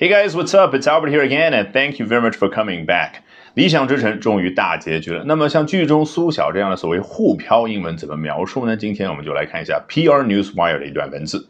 Hey guys, what's up? It's Albert here again, and thank you very much for coming back. 理想之城终于大结局了。那么像剧中苏晓这样的所谓沪漂英文怎么描述呢？今天我们就来看一下 PR Newswire 的一段文字。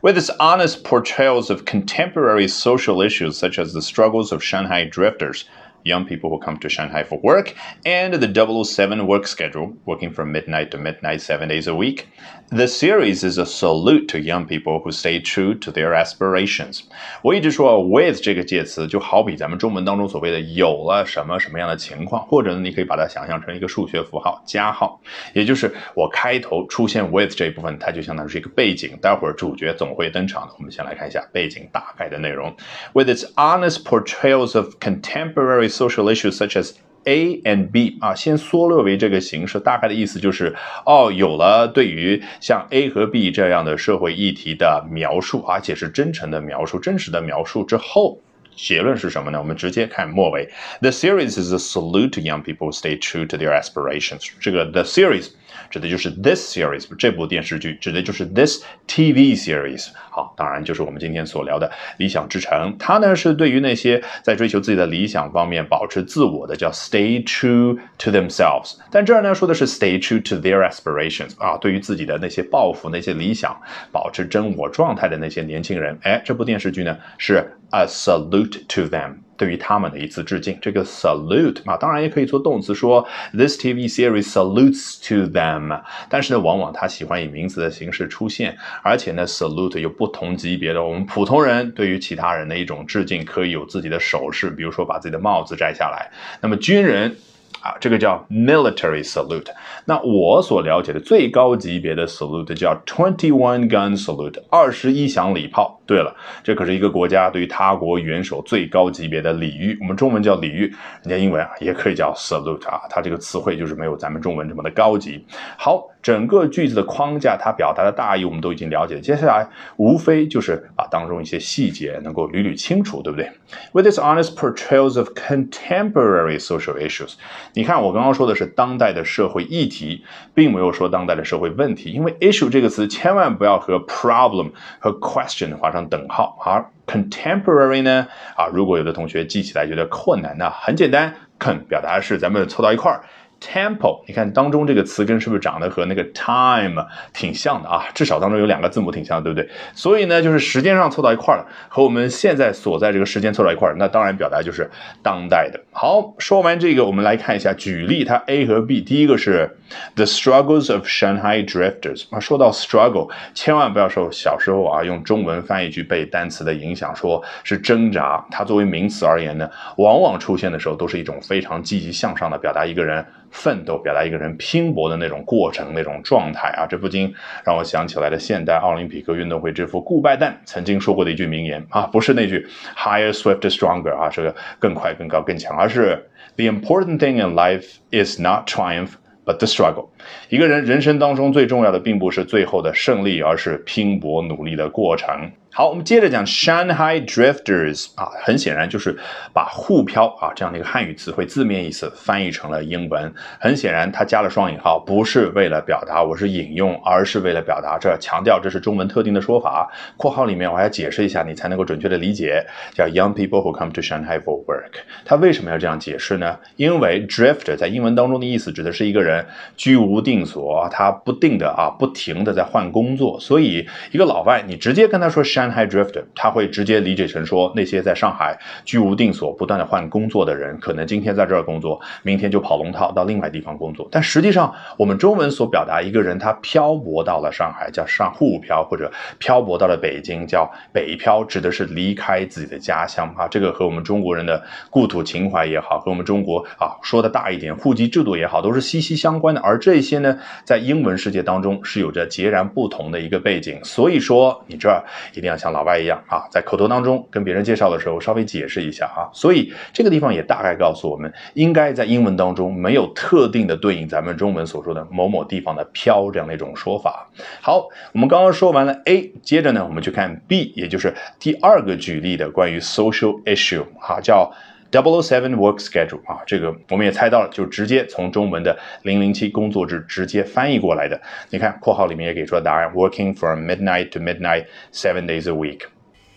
With its honest portrayals of contemporary social issues such as the struggles of Shanghai drifters, young people who come to Shanghai for work, and the 007 work schedule, working from midnight to midnight seven days a week. The series is a salute to young people who stay true to their aspirations. 我一直说 with 这个介词就好比咱们中文当中所谓的有了什么什么样的情况，或者呢，你可以把它想象成一个数学符号加号，也就是我开头出现 with 这一部分，它就相当于是一个背景，待会儿主角总会登场的。我们先来看一下背景大概的内容。With its honest portrayals of contemporary social issues such as A and B 啊，先缩略为这个形式，大概的意思就是哦，有了对于像 A 和 B 这样的社会议题的描述，而且是真诚的描述、真实的描述之后。结论是什么呢？我们直接看末尾。The series is a salute to young people stay true to their aspirations。这个 the series 指的就是 this series 这部电视剧，指的就是 this TV series。好，当然就是我们今天所聊的理想之城。它呢是对于那些在追求自己的理想方面保持自我的，叫 stay true to themselves。但这儿呢说的是 stay true to their aspirations 啊，对于自己的那些抱负、那些理想保持真我状态的那些年轻人。哎，这部电视剧呢是 a salute to them。对于他们的一次致敬，这个 salute 啊，当然也可以做动词说 this TV series salutes to them，但是呢，往往它喜欢以名词的形式出现，而且呢，salute 有不同级别的，我们普通人对于其他人的一种致敬，可以有自己的手势，比如说把自己的帽子摘下来，那么军人。啊，这个叫 military salute。那我所了解的最高级别的 salute 叫 twenty one gun salute，二十一响礼炮。对了，这可是一个国家对于他国元首最高级别的礼遇。我们中文叫礼遇，人家英文啊也可以叫 salute 啊。它这个词汇就是没有咱们中文这么的高级。好，整个句子的框架，它表达的大意我们都已经了解。接下来无非就是把当中一些细节能够捋捋清楚，对不对？With its honest portrayals of contemporary social issues。你看，我刚刚说的是当代的社会议题，并没有说当代的社会问题，因为 issue 这个词千万不要和 problem 和 question 画上等号。而 contemporary 呢，啊，如果有的同学记起来觉得困难呢，很简单，con 表达的是咱们凑到一块儿。Tempo，你看当中这个词根是不是长得和那个 time 挺像的啊？至少当中有两个字母挺像，对不对？所以呢，就是时间上凑到一块了，和我们现在所在这个时间凑到一块，那当然表达就是当代的。好，说完这个，我们来看一下举例，它 A 和 B，第一个是 The struggles of Shanghai drifters 啊。说到 struggle，千万不要受小时候啊用中文翻译句背单词的影响，说是挣扎。它作为名词而言呢，往往出现的时候都是一种非常积极向上的表达，一个人。奋斗表达一个人拼搏的那种过程、那种状态啊，这不禁让我想起来了现代奥林匹克运动会之父顾拜旦曾经说过的一句名言啊，不是那句 higher, swift, stronger 啊，这个更快、更高、更强，而是 the important thing in life is not triumph but the struggle。一个人人生当中最重要的并不是最后的胜利，而是拼搏努力的过程。好，我们接着讲 Shanghai drifters 啊，很显然就是把沪漂啊这样的一个汉语词汇字面意思翻译成了英文。很显然，它加了双引号，不是为了表达我是引用，而是为了表达这强调这是中文特定的说法。括号里面我还要解释一下，你才能够准确的理解。叫 Young people who come to Shanghai for work，他为什么要这样解释呢？因为 Drifter 在英文当中的意思指的是一个人居无定所，他不定的啊，不停的在换工作。所以一个老外，你直接跟他说 Shanghai。Shanghai drifter，他会直接理解成说那些在上海居无定所、不断的换工作的人，可能今天在这儿工作，明天就跑龙套到另外地方工作。但实际上，我们中文所表达一个人他漂泊到了上海，叫上沪漂，或者漂泊到了北京，叫北漂，指的是离开自己的家乡啊。这个和我们中国人的故土情怀也好，和我们中国啊说的大一点，户籍制度也好，都是息息相关的。而这些呢，在英文世界当中是有着截然不同的一个背景。所以说，你这儿一定要。像老外一样啊，在口头当中跟别人介绍的时候，稍微解释一下啊。所以这个地方也大概告诉我们，应该在英文当中没有特定的对应咱们中文所说的某某地方的飘这样的一种说法。好，我们刚刚说完了 A，接着呢，我们去看 B，也就是第二个举例的关于 social issue 啊，叫。Double Seven Work Schedule 啊，这个我们也猜到了，就直接从中文的零零七工作制直接翻译过来的。你看括号里面也给出了答案：Working from midnight to midnight, seven days a week。